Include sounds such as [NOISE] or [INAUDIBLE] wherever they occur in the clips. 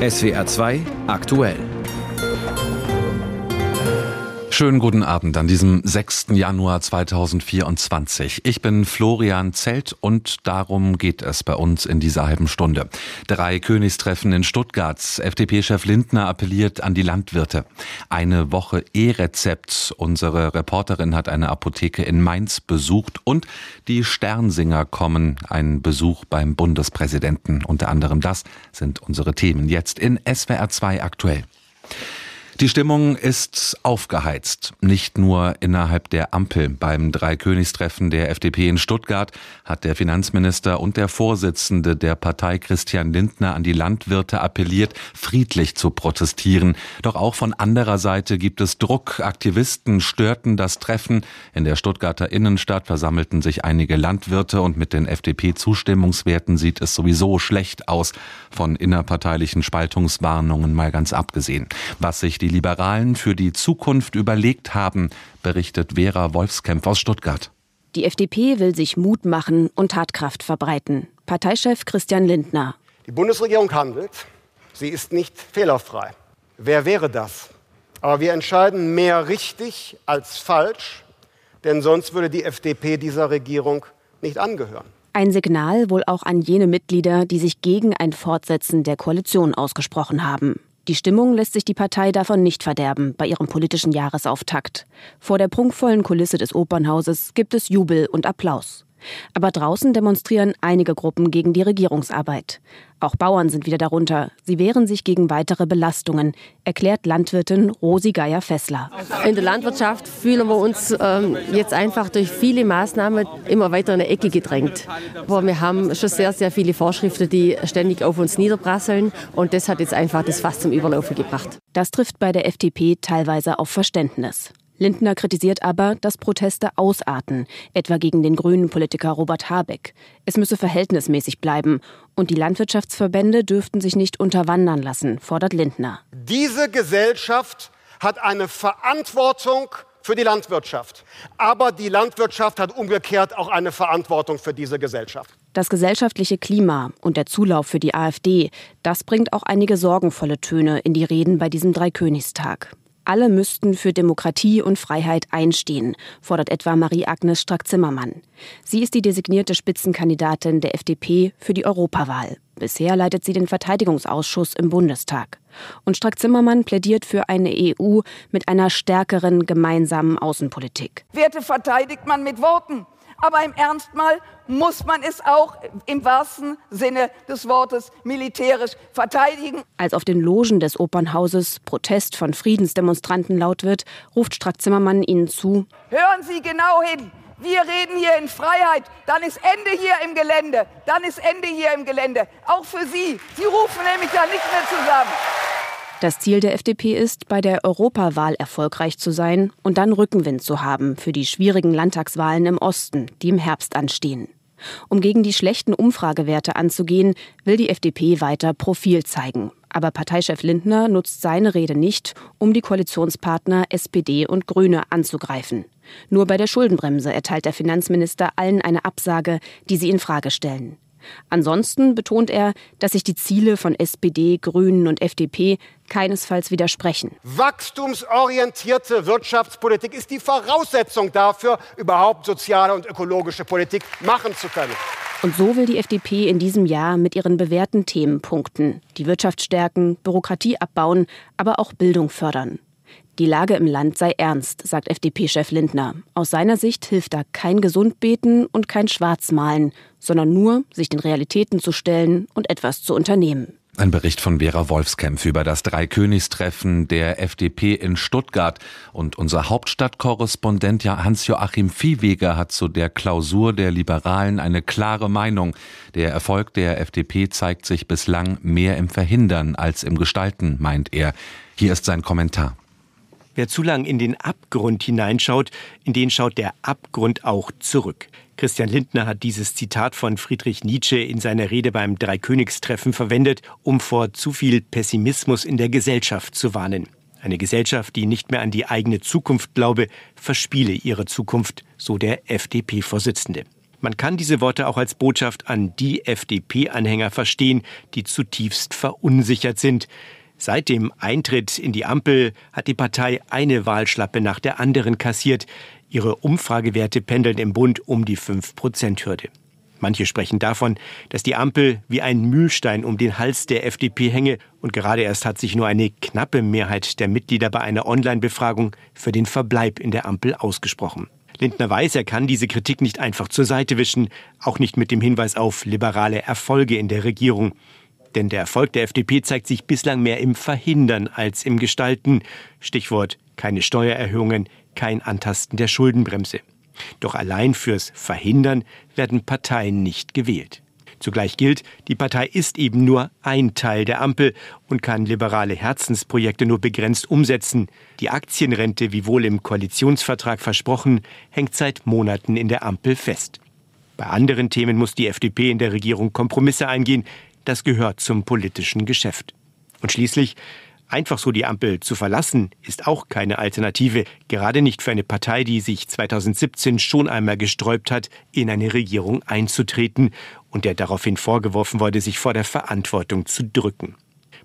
SWR 2 aktuell. Schönen guten Abend an diesem 6. Januar 2024. Ich bin Florian Zelt und darum geht es bei uns in dieser halben Stunde. Drei Königstreffen in Stuttgart. FDP-Chef Lindner appelliert an die Landwirte. Eine Woche E-Rezept. Unsere Reporterin hat eine Apotheke in Mainz besucht und die Sternsinger kommen. Ein Besuch beim Bundespräsidenten. Unter anderem das sind unsere Themen jetzt in SWR 2 aktuell. Die Stimmung ist aufgeheizt, nicht nur innerhalb der Ampel. Beim Dreikönigstreffen der FDP in Stuttgart hat der Finanzminister und der Vorsitzende der Partei Christian Lindner an die Landwirte appelliert, friedlich zu protestieren. Doch auch von anderer Seite gibt es Druck. Aktivisten störten das Treffen. In der Stuttgarter Innenstadt versammelten sich einige Landwirte und mit den FDP-Zustimmungswerten sieht es sowieso schlecht aus. Von innerparteilichen Spaltungswarnungen mal ganz abgesehen. Was sich die die Liberalen für die Zukunft überlegt haben, berichtet Vera Wolfskämpf aus Stuttgart. Die FDP will sich Mut machen und Tatkraft verbreiten. Parteichef Christian Lindner. Die Bundesregierung handelt. Sie ist nicht fehlerfrei. Wer wäre das? Aber wir entscheiden mehr richtig als falsch, denn sonst würde die FDP dieser Regierung nicht angehören. Ein Signal wohl auch an jene Mitglieder, die sich gegen ein Fortsetzen der Koalition ausgesprochen haben. Die Stimmung lässt sich die Partei davon nicht verderben bei ihrem politischen Jahresauftakt. Vor der prunkvollen Kulisse des Opernhauses gibt es Jubel und Applaus. Aber draußen demonstrieren einige Gruppen gegen die Regierungsarbeit. Auch Bauern sind wieder darunter. Sie wehren sich gegen weitere Belastungen, erklärt Landwirtin Rosi Geier-Fessler. In der Landwirtschaft fühlen wir uns ähm, jetzt einfach durch viele Maßnahmen immer weiter in eine Ecke gedrängt. Aber wir haben schon sehr, sehr viele Vorschriften, die ständig auf uns niederprasseln. Und das hat jetzt einfach das Fass zum Überlaufen gebracht. Das trifft bei der FDP teilweise auf Verständnis. Lindner kritisiert aber, dass Proteste ausarten, etwa gegen den grünen Politiker Robert Habeck. Es müsse verhältnismäßig bleiben und die Landwirtschaftsverbände dürften sich nicht unterwandern lassen, fordert Lindner. Diese Gesellschaft hat eine Verantwortung für die Landwirtschaft. Aber die Landwirtschaft hat umgekehrt auch eine Verantwortung für diese Gesellschaft. Das gesellschaftliche Klima und der Zulauf für die AfD, das bringt auch einige sorgenvolle Töne in die Reden bei diesem Dreikönigstag. Alle müssten für Demokratie und Freiheit einstehen, fordert etwa Marie-Agnes Strack-Zimmermann. Sie ist die designierte Spitzenkandidatin der FDP für die Europawahl. Bisher leitet sie den Verteidigungsausschuss im Bundestag. Und Strack-Zimmermann plädiert für eine EU mit einer stärkeren gemeinsamen Außenpolitik. Werte verteidigt man mit Worten, aber im Ernst mal muss man es auch im wahrsten Sinne des Wortes militärisch verteidigen. Als auf den Logen des Opernhauses Protest von Friedensdemonstranten laut wird, ruft Strack-Zimmermann ihnen zu: Hören Sie genau hin. Wir reden hier in Freiheit. Dann ist Ende hier im Gelände. Dann ist Ende hier im Gelände. Auch für Sie. Sie rufen nämlich da nicht mehr zusammen. Das Ziel der FDP ist, bei der Europawahl erfolgreich zu sein und dann Rückenwind zu haben für die schwierigen Landtagswahlen im Osten, die im Herbst anstehen. Um gegen die schlechten Umfragewerte anzugehen, will die FDP weiter Profil zeigen. Aber Parteichef Lindner nutzt seine Rede nicht, um die Koalitionspartner SPD und Grüne anzugreifen. Nur bei der Schuldenbremse erteilt der Finanzminister allen eine Absage, die sie in Frage stellen. Ansonsten betont er, dass sich die Ziele von SPD, Grünen und FDP keinesfalls widersprechen. Wachstumsorientierte Wirtschaftspolitik ist die Voraussetzung dafür, überhaupt soziale und ökologische Politik machen zu können. Und so will die FDP in diesem Jahr mit ihren bewährten Themen punkten. Die Wirtschaft stärken, Bürokratie abbauen, aber auch Bildung fördern. Die Lage im Land sei ernst, sagt FDP-Chef Lindner. Aus seiner Sicht hilft da kein Gesundbeten und kein Schwarzmalen, sondern nur, sich den Realitäten zu stellen und etwas zu unternehmen. Ein Bericht von Vera Wolfskämpf über das Dreikönigstreffen der FDP in Stuttgart. Und unser Hauptstadtkorrespondent Hans-Joachim Viehweger hat zu der Klausur der Liberalen eine klare Meinung. Der Erfolg der FDP zeigt sich bislang mehr im Verhindern als im Gestalten, meint er. Hier ist sein Kommentar. Wer zu lang in den Abgrund hineinschaut, in den schaut der Abgrund auch zurück. Christian Lindner hat dieses Zitat von Friedrich Nietzsche in seiner Rede beim Dreikönigstreffen verwendet, um vor zu viel Pessimismus in der Gesellschaft zu warnen. Eine Gesellschaft, die nicht mehr an die eigene Zukunft glaube, verspiele ihre Zukunft, so der FDP-Vorsitzende. Man kann diese Worte auch als Botschaft an die FDP-Anhänger verstehen, die zutiefst verunsichert sind. Seit dem Eintritt in die Ampel hat die Partei eine Wahlschlappe nach der anderen kassiert. Ihre Umfragewerte pendeln im Bund um die 5-Prozent-Hürde. Manche sprechen davon, dass die Ampel wie ein Mühlstein um den Hals der FDP hänge und gerade erst hat sich nur eine knappe Mehrheit der Mitglieder bei einer Online-Befragung für den Verbleib in der Ampel ausgesprochen. Lindner weiß, er kann diese Kritik nicht einfach zur Seite wischen, auch nicht mit dem Hinweis auf liberale Erfolge in der Regierung. Denn der Erfolg der FDP zeigt sich bislang mehr im Verhindern als im Gestalten. Stichwort keine Steuererhöhungen, kein Antasten der Schuldenbremse. Doch allein fürs Verhindern werden Parteien nicht gewählt. Zugleich gilt, die Partei ist eben nur ein Teil der Ampel und kann liberale Herzensprojekte nur begrenzt umsetzen. Die Aktienrente, wie wohl im Koalitionsvertrag versprochen, hängt seit Monaten in der Ampel fest. Bei anderen Themen muss die FDP in der Regierung Kompromisse eingehen. Das gehört zum politischen Geschäft. Und schließlich Einfach so die Ampel zu verlassen, ist auch keine Alternative, gerade nicht für eine Partei, die sich 2017 schon einmal gesträubt hat, in eine Regierung einzutreten und der daraufhin vorgeworfen wurde, sich vor der Verantwortung zu drücken.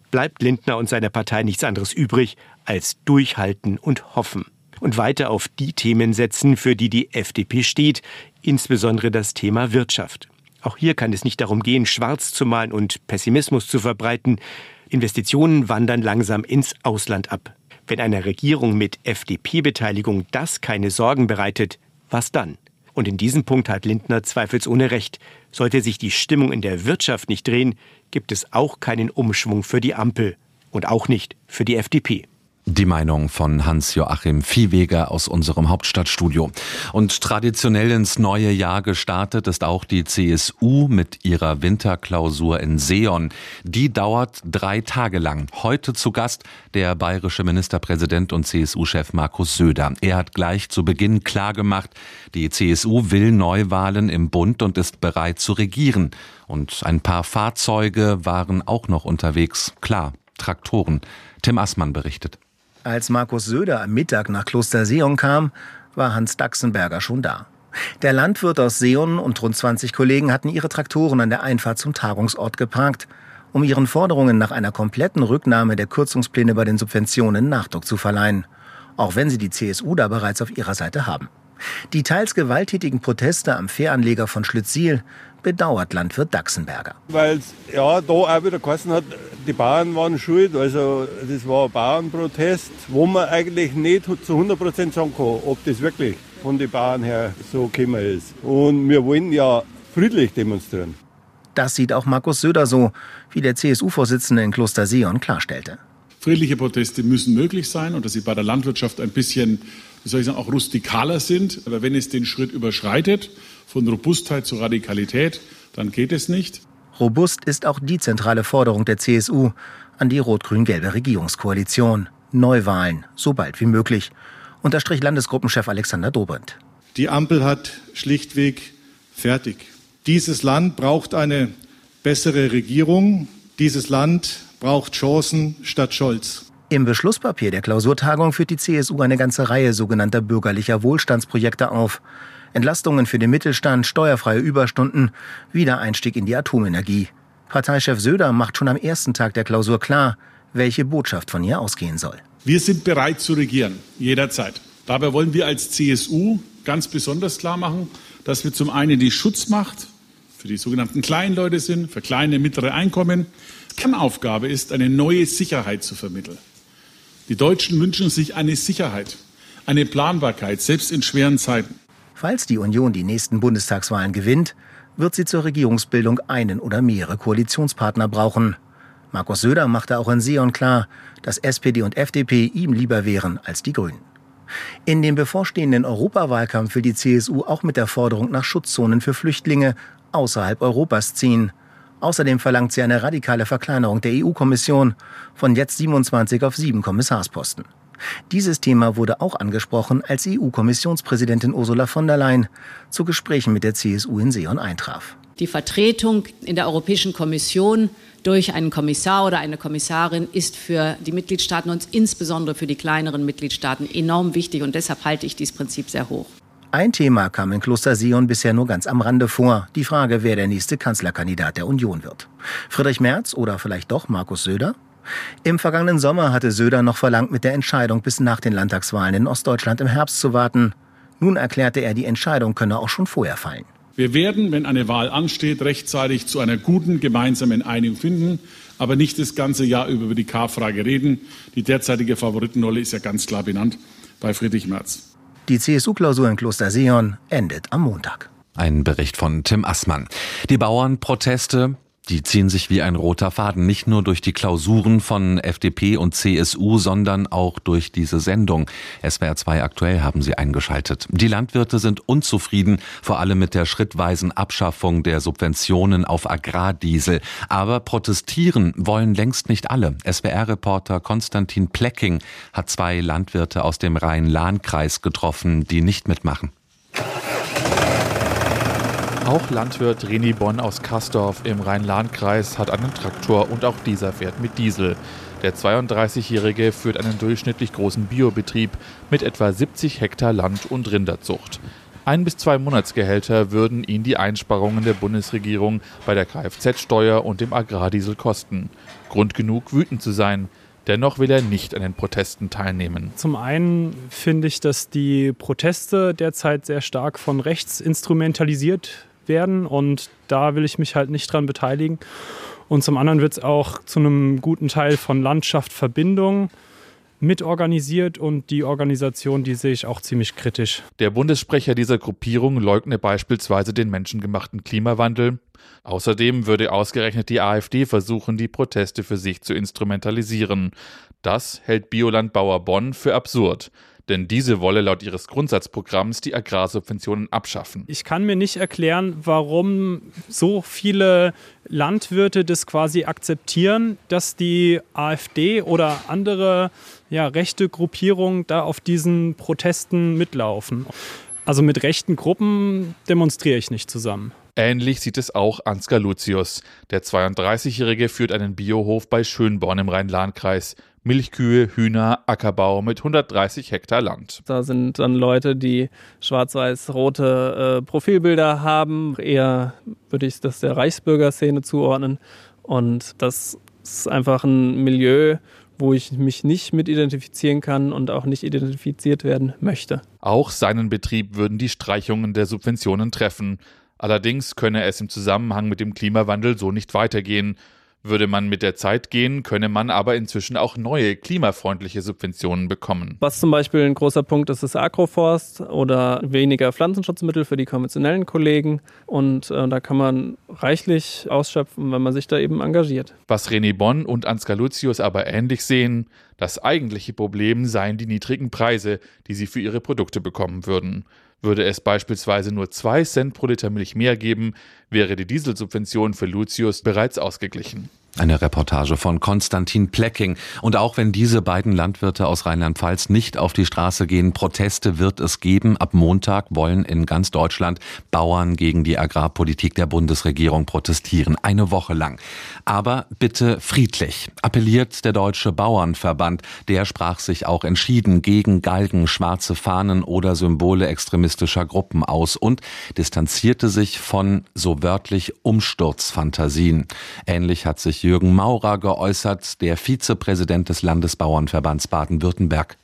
Bleibt Lindner und seiner Partei nichts anderes übrig, als durchhalten und hoffen und weiter auf die Themen setzen, für die die FDP steht, insbesondere das Thema Wirtschaft. Auch hier kann es nicht darum gehen, schwarz zu malen und Pessimismus zu verbreiten, Investitionen wandern langsam ins Ausland ab. Wenn einer Regierung mit FDP-Beteiligung das keine Sorgen bereitet, was dann? Und in diesem Punkt hat Lindner zweifelsohne recht. Sollte sich die Stimmung in der Wirtschaft nicht drehen, gibt es auch keinen Umschwung für die Ampel und auch nicht für die FDP. Die Meinung von Hans-Joachim Viehweger aus unserem Hauptstadtstudio. Und traditionell ins neue Jahr gestartet ist auch die CSU mit ihrer Winterklausur in Seon. Die dauert drei Tage lang. Heute zu Gast der bayerische Ministerpräsident und CSU-Chef Markus Söder. Er hat gleich zu Beginn klargemacht, die CSU will Neuwahlen im Bund und ist bereit zu regieren. Und ein paar Fahrzeuge waren auch noch unterwegs. Klar, Traktoren. Tim Assmann berichtet. Als Markus Söder am Mittag nach Kloster Seon kam, war Hans Daxenberger schon da. Der Landwirt aus Seon und rund 20 Kollegen hatten ihre Traktoren an der Einfahrt zum Tagungsort geparkt, um ihren Forderungen nach einer kompletten Rücknahme der Kürzungspläne bei den Subventionen Nachdruck zu verleihen, auch wenn sie die CSU da bereits auf ihrer Seite haben. Die teils gewalttätigen Proteste am Fähranleger von Schlüttsiel bedauert Landwirt Daxenberger. Weil es ja da auch wieder geheißen hat, die Bauern waren schuld. Also das war ein Bauernprotest, wo man eigentlich nicht zu 100 Prozent sagen kann, ob das wirklich von den Bauern her so gekommen ist. Und wir wollen ja friedlich demonstrieren. Das sieht auch Markus Söder so, wie der CSU-Vorsitzende in Kloster Sion klarstellte. Friedliche Proteste müssen möglich sein und dass sie bei der Landwirtschaft ein bisschen, wie soll ich sagen, auch rustikaler sind. Aber wenn es den Schritt überschreitet, von Robustheit zu Radikalität, dann geht es nicht. Robust ist auch die zentrale Forderung der CSU an die rot-grün-gelbe Regierungskoalition. Neuwahlen, so bald wie möglich, unterstrich Landesgruppenchef Alexander Dobrindt. Die Ampel hat schlichtweg fertig. Dieses Land braucht eine bessere Regierung. Dieses Land braucht Chancen statt Scholz. Im Beschlusspapier der Klausurtagung führt die CSU eine ganze Reihe sogenannter bürgerlicher Wohlstandsprojekte auf. Entlastungen für den Mittelstand, steuerfreie Überstunden, Wiedereinstieg in die Atomenergie. Parteichef Söder macht schon am ersten Tag der Klausur klar, welche Botschaft von ihr ausgehen soll. Wir sind bereit zu regieren, jederzeit. Dabei wollen wir als CSU ganz besonders klar machen, dass wir zum einen die Schutzmacht für die sogenannten kleinen Leute sind, für kleine, mittlere Einkommen. Kernaufgabe ist, eine neue Sicherheit zu vermitteln. Die Deutschen wünschen sich eine Sicherheit, eine Planbarkeit, selbst in schweren Zeiten. Falls die Union die nächsten Bundestagswahlen gewinnt, wird sie zur Regierungsbildung einen oder mehrere Koalitionspartner brauchen. Markus Söder machte auch in Sion klar, dass SPD und FDP ihm lieber wären als die Grünen. In dem bevorstehenden Europawahlkampf will die CSU auch mit der Forderung nach Schutzzonen für Flüchtlinge außerhalb Europas ziehen. Außerdem verlangt sie eine radikale Verkleinerung der EU-Kommission von jetzt 27 auf sieben Kommissarsposten. Dieses Thema wurde auch angesprochen, als EU-Kommissionspräsidentin Ursula von der Leyen zu Gesprächen mit der CSU in Seon eintraf. Die Vertretung in der Europäischen Kommission durch einen Kommissar oder eine Kommissarin ist für die Mitgliedstaaten und insbesondere für die kleineren Mitgliedstaaten enorm wichtig und deshalb halte ich dieses Prinzip sehr hoch. Ein Thema kam in Kloster Sion bisher nur ganz am Rande vor. Die Frage, wer der nächste Kanzlerkandidat der Union wird. Friedrich Merz oder vielleicht doch Markus Söder? Im vergangenen Sommer hatte Söder noch verlangt, mit der Entscheidung bis nach den Landtagswahlen in Ostdeutschland im Herbst zu warten. Nun erklärte er, die Entscheidung könne auch schon vorher fallen. Wir werden, wenn eine Wahl ansteht, rechtzeitig zu einer guten gemeinsamen Einigung finden, aber nicht das ganze Jahr über die K-Frage reden. Die derzeitige Favoritenrolle ist ja ganz klar benannt bei Friedrich Merz. Die CSU-Klausur in Kloster Sion endet am Montag. Ein Bericht von Tim Assmann. Die Bauernproteste die ziehen sich wie ein roter Faden nicht nur durch die Klausuren von FDP und CSU, sondern auch durch diese Sendung. SWR 2 aktuell haben sie eingeschaltet. Die Landwirte sind unzufrieden, vor allem mit der schrittweisen Abschaffung der Subventionen auf Agrardiesel. Aber protestieren wollen längst nicht alle. SWR-Reporter Konstantin Plecking hat zwei Landwirte aus dem Rhein-Lahn-Kreis getroffen, die nicht mitmachen. Auch Landwirt Reni Bonn aus Kastorf im Rhein-Lahn-Kreis hat einen Traktor und auch dieser fährt mit Diesel. Der 32-Jährige führt einen durchschnittlich großen Biobetrieb mit etwa 70 Hektar Land- und Rinderzucht. Ein bis zwei Monatsgehälter würden ihn die Einsparungen der Bundesregierung bei der Kfz-Steuer und dem Agrardiesel kosten. Grund genug, wütend zu sein. Dennoch will er nicht an den Protesten teilnehmen. Zum einen finde ich, dass die Proteste derzeit sehr stark von rechts instrumentalisiert werden und da will ich mich halt nicht dran beteiligen. Und zum anderen wird es auch zu einem guten Teil von Landschaft Verbindung mitorganisiert und die Organisation, die sehe ich auch ziemlich kritisch. Der Bundessprecher dieser Gruppierung leugne beispielsweise den menschengemachten Klimawandel. Außerdem würde ausgerechnet die AfD versuchen, die Proteste für sich zu instrumentalisieren. Das hält Biolandbauer Bonn für absurd denn diese wolle laut ihres Grundsatzprogramms die Agrarsubventionen abschaffen. Ich kann mir nicht erklären, warum so viele Landwirte das quasi akzeptieren, dass die AfD oder andere ja, rechte Gruppierungen da auf diesen Protesten mitlaufen. Also mit rechten Gruppen demonstriere ich nicht zusammen. Ähnlich sieht es auch Ansgar Lucius. Der 32-Jährige führt einen Biohof bei Schönborn im Rhein-Lahn-Kreis. Milchkühe, Hühner, Ackerbau mit 130 Hektar Land. Da sind dann Leute, die schwarz-weiß-rote äh, Profilbilder haben. Eher würde ich das der Reichsbürgerszene zuordnen. Und das ist einfach ein Milieu, wo ich mich nicht mit identifizieren kann und auch nicht identifiziert werden möchte. Auch seinen Betrieb würden die Streichungen der Subventionen treffen. Allerdings könne es im Zusammenhang mit dem Klimawandel so nicht weitergehen. Würde man mit der Zeit gehen, könne man aber inzwischen auch neue klimafreundliche Subventionen bekommen. Was zum Beispiel ein großer Punkt ist, ist Agroforst oder weniger Pflanzenschutzmittel für die konventionellen Kollegen. Und äh, da kann man reichlich ausschöpfen, wenn man sich da eben engagiert. Was René Bonn und Ansgar Lucius aber ähnlich sehen, das eigentliche Problem seien die niedrigen Preise, die sie für ihre Produkte bekommen würden. Würde es beispielsweise nur 2 Cent pro Liter Milch mehr geben, wäre die Dieselsubvention für Lucius bereits ausgeglichen. Eine Reportage von Konstantin Plecking. Und auch wenn diese beiden Landwirte aus Rheinland-Pfalz nicht auf die Straße gehen, Proteste wird es geben. Ab Montag wollen in ganz Deutschland Bauern gegen die Agrarpolitik der Bundesregierung protestieren. Eine Woche lang. Aber bitte friedlich, appelliert der Deutsche Bauernverband. Der sprach sich auch entschieden gegen Galgen, schwarze Fahnen oder Symbole extremistischer Gruppen aus und distanzierte sich von so wörtlich Umsturzfantasien. Ähnlich hat sich Jürgen Maurer geäußert, der Vizepräsident des Landesbauernverbands Baden-Württemberg.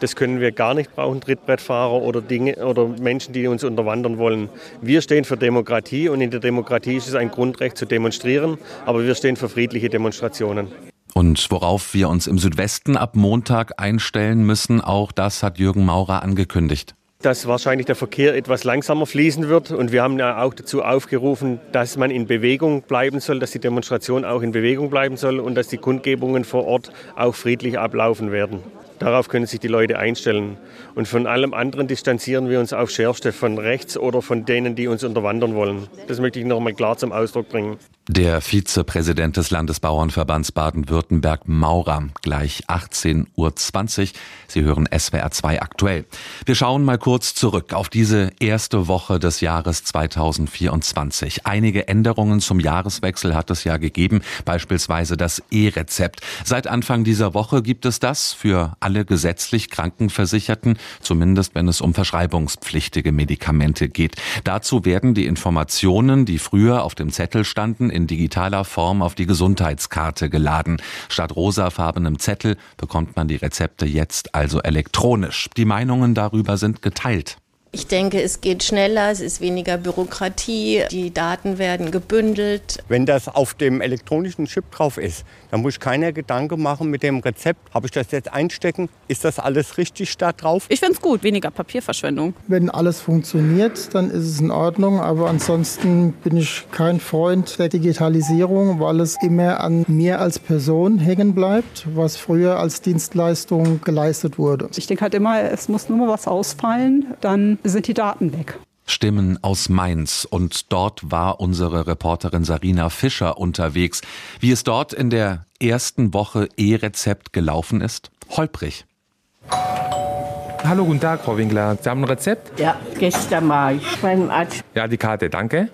Das können wir gar nicht brauchen, Trittbrettfahrer oder Dinge oder Menschen, die uns unterwandern wollen. Wir stehen für Demokratie und in der Demokratie ist es ein Grundrecht zu demonstrieren, aber wir stehen für friedliche Demonstrationen. Und worauf wir uns im Südwesten ab Montag einstellen müssen, auch das hat Jürgen Maurer angekündigt dass wahrscheinlich der Verkehr etwas langsamer fließen wird. Und wir haben ja auch dazu aufgerufen, dass man in Bewegung bleiben soll, dass die Demonstration auch in Bewegung bleiben soll und dass die Kundgebungen vor Ort auch friedlich ablaufen werden. Darauf können sich die Leute einstellen. Und von allem anderen distanzieren wir uns aufs Schärfste von rechts oder von denen, die uns unterwandern wollen. Das möchte ich noch mal klar zum Ausdruck bringen. Der Vizepräsident des Landesbauernverbands Baden-Württemberg Maurer gleich 18.20 Uhr. Sie hören SWR 2 aktuell. Wir schauen mal kurz zurück auf diese erste Woche des Jahres 2024. Einige Änderungen zum Jahreswechsel hat es ja gegeben, beispielsweise das E-Rezept. Seit Anfang dieser Woche gibt es das für alle gesetzlich Krankenversicherten, zumindest wenn es um verschreibungspflichtige Medikamente geht. Dazu werden die Informationen, die früher auf dem Zettel standen, in digitaler Form auf die Gesundheitskarte geladen. Statt rosafarbenem Zettel bekommt man die Rezepte jetzt also elektronisch. Die Meinungen darüber sind geteilt. Ich denke, es geht schneller, es ist weniger Bürokratie, die Daten werden gebündelt. Wenn das auf dem elektronischen Chip drauf ist, dann muss ich keine Gedanken machen mit dem Rezept. Habe ich das jetzt einstecken? Ist das alles richtig da drauf? Ich finde es gut, weniger Papierverschwendung. Wenn alles funktioniert, dann ist es in Ordnung. Aber ansonsten bin ich kein Freund der Digitalisierung, weil es immer an mir als Person hängen bleibt, was früher als Dienstleistung geleistet wurde. Ich denke halt immer, es muss nur mal was ausfallen, dann sind die Daten weg. Stimmen aus Mainz. Und dort war unsere Reporterin Sarina Fischer unterwegs. Wie es dort in der ersten Woche E-Rezept gelaufen ist? Holprig. Hallo, guten Tag, Frau Winkler. Sie haben ein Rezept? Ja, gestern war ich beim Arzt. Ja, die Karte, danke.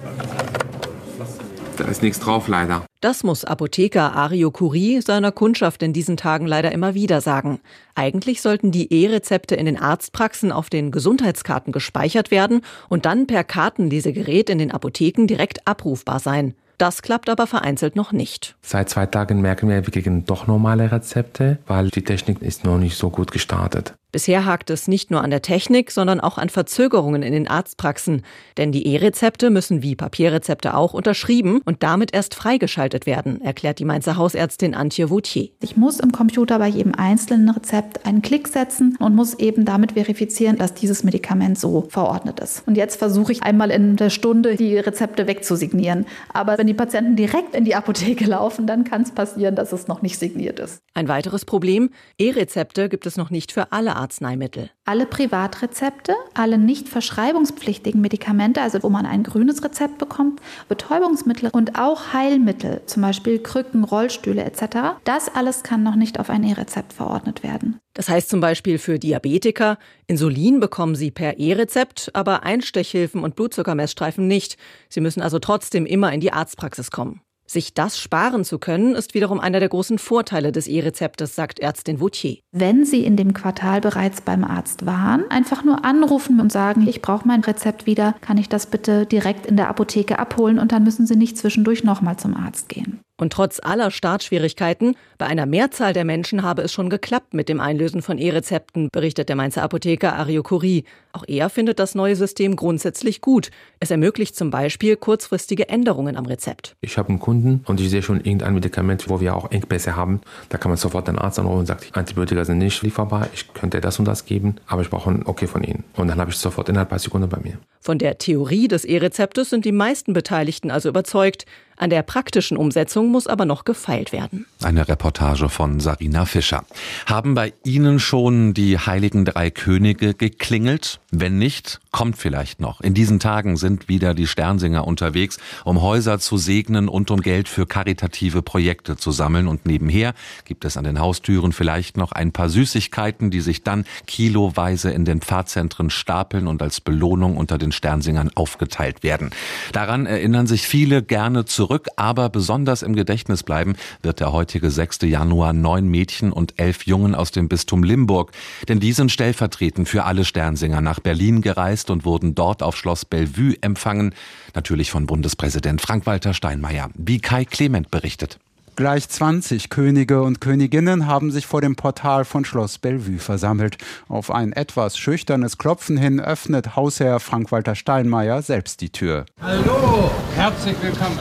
Da ist nichts drauf, leider. Das muss Apotheker Ario Curie seiner Kundschaft in diesen Tagen leider immer wieder sagen. Eigentlich sollten die E-Rezepte in den Arztpraxen auf den Gesundheitskarten gespeichert werden und dann per Kartenlesegerät in den Apotheken direkt abrufbar sein. Das klappt aber vereinzelt noch nicht. Seit zwei Tagen merken wir, wir kriegen doch normale Rezepte, weil die Technik ist noch nicht so gut gestartet. Bisher hakt es nicht nur an der Technik, sondern auch an Verzögerungen in den Arztpraxen. Denn die E-Rezepte müssen wie Papierrezepte auch unterschrieben und damit erst freigeschaltet werden, erklärt die Mainzer Hausärztin Antje Vautier. Ich muss im Computer bei jedem einzelnen Rezept einen Klick setzen und muss eben damit verifizieren, dass dieses Medikament so verordnet ist. Und jetzt versuche ich einmal in der Stunde die Rezepte wegzusignieren. Aber wenn die Patienten direkt in die Apotheke laufen, dann kann es passieren, dass es noch nicht signiert ist. Ein weiteres Problem, E-Rezepte gibt es noch nicht für alle Arzneimittel. Alle Privatrezepte, alle nicht verschreibungspflichtigen Medikamente, also wo man ein grünes Rezept bekommt, Betäubungsmittel und auch Heilmittel, zum Beispiel Krücken, Rollstühle etc., das alles kann noch nicht auf ein E-Rezept verordnet werden. Das heißt zum Beispiel für Diabetiker, Insulin bekommen sie per E-Rezept, aber Einstechhilfen und Blutzuckermessstreifen nicht. Sie müssen also trotzdem immer in die Arztpraxis kommen. Sich das sparen zu können, ist wiederum einer der großen Vorteile des E-Rezeptes, sagt Ärztin Vautier. Wenn Sie in dem Quartal bereits beim Arzt waren, einfach nur anrufen und sagen, ich brauche mein Rezept wieder, kann ich das bitte direkt in der Apotheke abholen und dann müssen Sie nicht zwischendurch nochmal zum Arzt gehen. Und trotz aller Startschwierigkeiten, bei einer Mehrzahl der Menschen habe es schon geklappt mit dem Einlösen von E-Rezepten, berichtet der Mainzer Apotheker Ario Curie. Auch er findet das neue System grundsätzlich gut. Es ermöglicht zum Beispiel kurzfristige Änderungen am Rezept. Ich habe einen Kunden und ich sehe schon irgendein Medikament, wo wir auch Engpässe haben. Da kann man sofort den Arzt anrufen und sagt, Antibiotika sind nicht lieferbar, ich könnte das und das geben, aber ich brauche ein Okay von Ihnen. Und dann habe ich es sofort innerhalb paar Sekunden bei mir. Von der Theorie des E-Rezeptes sind die meisten Beteiligten also überzeugt. An der praktischen Umsetzung muss aber noch gefeilt werden. Eine Reportage von Sarina Fischer. Haben bei Ihnen schon die heiligen drei Könige geklingelt? Wenn nicht, kommt vielleicht noch. In diesen Tagen sind wieder die Sternsinger unterwegs, um Häuser zu segnen und um Geld für karitative Projekte zu sammeln. Und nebenher gibt es an den Haustüren vielleicht noch ein paar Süßigkeiten, die sich dann kiloweise in den Pfarrzentren stapeln und als Belohnung unter den Sternsingern aufgeteilt werden. Daran erinnern sich viele gerne zurück, aber besonders im Gedächtnis bleiben wird der heutige 6. Januar neun Mädchen und elf Jungen aus dem Bistum Limburg. Denn die sind stellvertretend für alle Sternsinger nach Berlin gereist und wurden dort auf Schloss Bellevue empfangen, natürlich von Bundespräsident Frank-Walter Steinmeier, wie Kai Clement berichtet. Gleich 20 Könige und Königinnen haben sich vor dem Portal von Schloss Bellevue versammelt. Auf ein etwas schüchternes Klopfen hin öffnet Hausherr Frank-Walter Steinmeier selbst die Tür. Hallo, herzlich willkommen.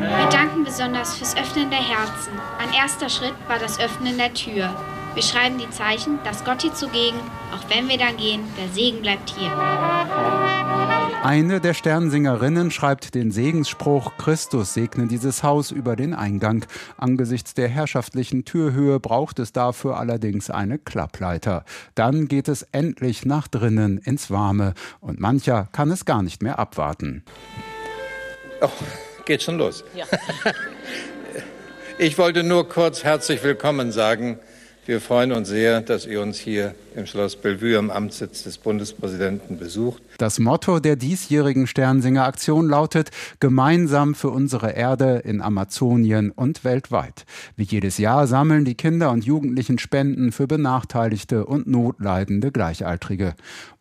Wir danken besonders fürs Öffnen der Herzen. Ein erster Schritt war das Öffnen der Tür. Wir schreiben die Zeichen, dass Gott hier zugegen, auch wenn wir dann gehen, der Segen bleibt hier. Eine der Sternsingerinnen schreibt den Segensspruch Christus segne dieses Haus über den Eingang. Angesichts der herrschaftlichen Türhöhe braucht es dafür allerdings eine Klappleiter. Dann geht es endlich nach drinnen ins Warme und mancher kann es gar nicht mehr abwarten. Oh, geht schon los. Ja. [LAUGHS] Ich wollte nur kurz herzlich willkommen sagen wir freuen uns sehr, dass ihr uns hier im Schloss Bellevue am Amtssitz des Bundespräsidenten besucht. Das Motto der diesjährigen Sternsinger Aktion lautet Gemeinsam für unsere Erde in Amazonien und weltweit. Wie jedes Jahr sammeln die Kinder und Jugendlichen Spenden für benachteiligte und notleidende Gleichaltrige.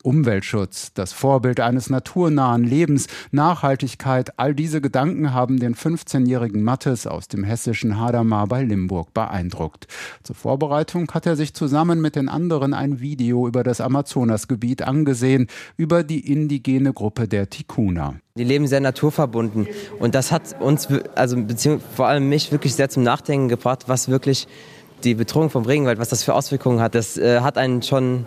Umweltschutz, das Vorbild eines naturnahen Lebens, Nachhaltigkeit, all diese Gedanken haben den 15-jährigen Mattes aus dem hessischen Hadamar bei Limburg beeindruckt. Zur Vorbereitung hat er sich zusammen mit den anderen ein Video über das Amazonasgebiet angesehen, über die indigene Gruppe der Tikuna. Die leben sehr naturverbunden und das hat uns, also beziehungsweise vor allem mich, wirklich sehr zum Nachdenken gebracht, was wirklich die Bedrohung vom Regenwald, was das für Auswirkungen hat. Das äh, hat einen schon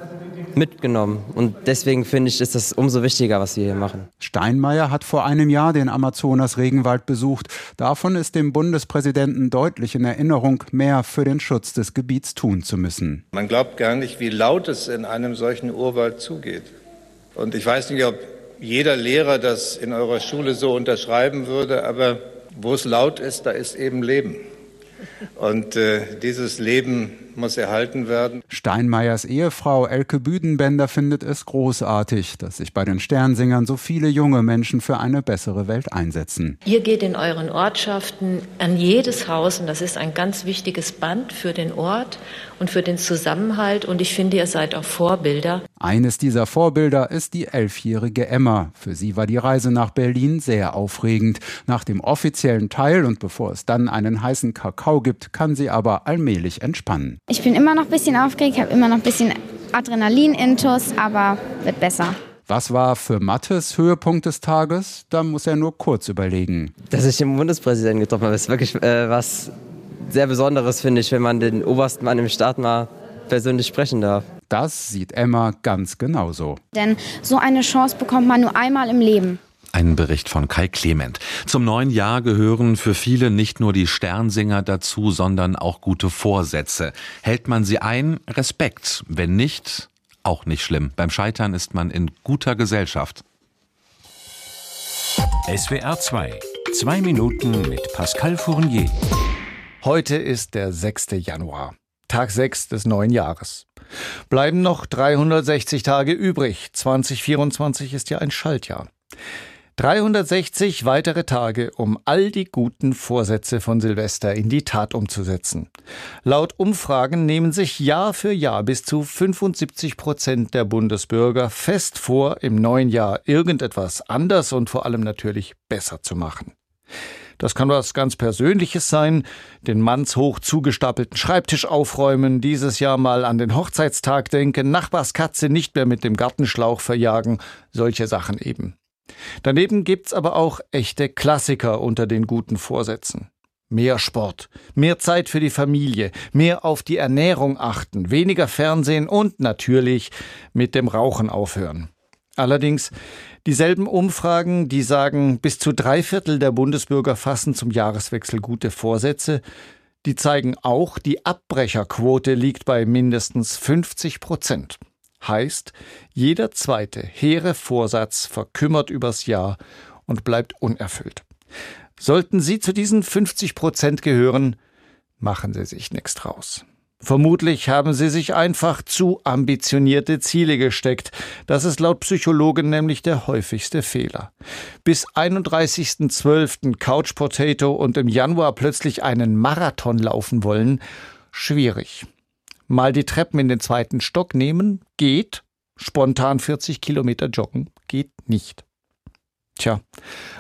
mitgenommen. Und deswegen finde ich, ist das umso wichtiger, was wir hier machen. Steinmeier hat vor einem Jahr den Amazonas-Regenwald besucht. Davon ist dem Bundespräsidenten deutlich in Erinnerung, mehr für den Schutz des Gebiets tun zu müssen. Man glaubt gar nicht, wie laut es in einem solchen Urwald zugeht. Und ich weiß nicht, ob jeder Lehrer das in eurer Schule so unterschreiben würde, aber wo es laut ist, da ist eben Leben. Und äh, dieses Leben muss erhalten werden. Steinmeiers Ehefrau Elke Büdenbender findet es großartig, dass sich bei den Sternsingern so viele junge Menschen für eine bessere Welt einsetzen. Ihr geht in euren Ortschaften an jedes Haus und das ist ein ganz wichtiges Band für den Ort und für den Zusammenhalt und ich finde, ihr seid auch Vorbilder. Eines dieser Vorbilder ist die elfjährige Emma. Für sie war die Reise nach Berlin sehr aufregend. Nach dem offiziellen Teil und bevor es dann einen heißen Kakao gibt, kann sie aber allmählich entspannen. Ich bin immer noch ein bisschen aufgeregt, habe immer noch ein bisschen Adrenalin-Intus, aber wird besser. Was war für Mattes Höhepunkt des Tages? Da muss er nur kurz überlegen. Dass ich den Bundespräsidenten getroffen habe, ist wirklich äh, was sehr Besonderes, finde ich, wenn man den obersten Mann im Staat mal persönlich sprechen darf. Das sieht Emma ganz genauso. Denn so eine Chance bekommt man nur einmal im Leben. Ein Bericht von Kai Clement. Zum neuen Jahr gehören für viele nicht nur die Sternsinger dazu, sondern auch gute Vorsätze. Hält man sie ein, Respekt. Wenn nicht, auch nicht schlimm. Beim Scheitern ist man in guter Gesellschaft. SWR 2. Zwei Minuten mit Pascal Fournier. Heute ist der 6. Januar. Tag 6 des neuen Jahres. Bleiben noch 360 Tage übrig. 2024 ist ja ein Schaltjahr. 360 weitere Tage, um all die guten Vorsätze von Silvester in die Tat umzusetzen. Laut Umfragen nehmen sich Jahr für Jahr bis zu 75 Prozent der Bundesbürger fest vor, im neuen Jahr irgendetwas anders und vor allem natürlich besser zu machen. Das kann was ganz Persönliches sein, den mannshoch zugestapelten Schreibtisch aufräumen, dieses Jahr mal an den Hochzeitstag denken, Nachbarskatze nicht mehr mit dem Gartenschlauch verjagen, solche Sachen eben. Daneben gibt's aber auch echte Klassiker unter den guten Vorsätzen. Mehr Sport, mehr Zeit für die Familie, mehr auf die Ernährung achten, weniger Fernsehen und natürlich mit dem Rauchen aufhören. Allerdings dieselben Umfragen, die sagen, bis zu drei Viertel der Bundesbürger fassen zum Jahreswechsel gute Vorsätze, die zeigen auch, die Abbrecherquote liegt bei mindestens 50 Prozent. Heißt, jeder zweite hehre Vorsatz verkümmert übers Jahr und bleibt unerfüllt. Sollten Sie zu diesen 50 Prozent gehören, machen Sie sich nichts draus. Vermutlich haben sie sich einfach zu ambitionierte Ziele gesteckt. Das ist laut Psychologen nämlich der häufigste Fehler. Bis 31.12. Couch Potato und im Januar plötzlich einen Marathon laufen wollen, schwierig. Mal die Treppen in den zweiten Stock nehmen, geht. Spontan 40 Kilometer joggen, geht nicht. Tja,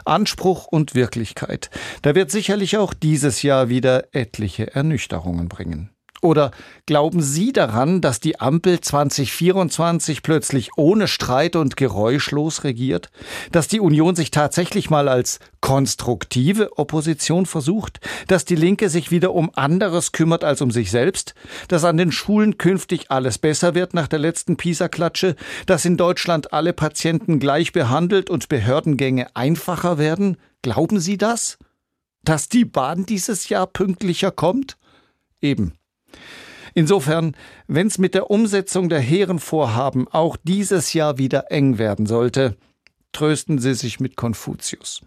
Anspruch und Wirklichkeit. Da wird sicherlich auch dieses Jahr wieder etliche Ernüchterungen bringen. Oder glauben Sie daran, dass die Ampel 2024 plötzlich ohne Streit und geräuschlos regiert? Dass die Union sich tatsächlich mal als konstruktive Opposition versucht? Dass die Linke sich wieder um anderes kümmert als um sich selbst? Dass an den Schulen künftig alles besser wird nach der letzten PISA-Klatsche? Dass in Deutschland alle Patienten gleich behandelt und Behördengänge einfacher werden? Glauben Sie das? Dass die Bahn dieses Jahr pünktlicher kommt? Eben. Insofern, wenn es mit der Umsetzung der hehren Vorhaben auch dieses Jahr wieder eng werden sollte, trösten Sie sich mit Konfuzius.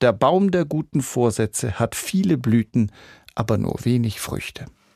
Der Baum der guten Vorsätze hat viele Blüten, aber nur wenig Früchte.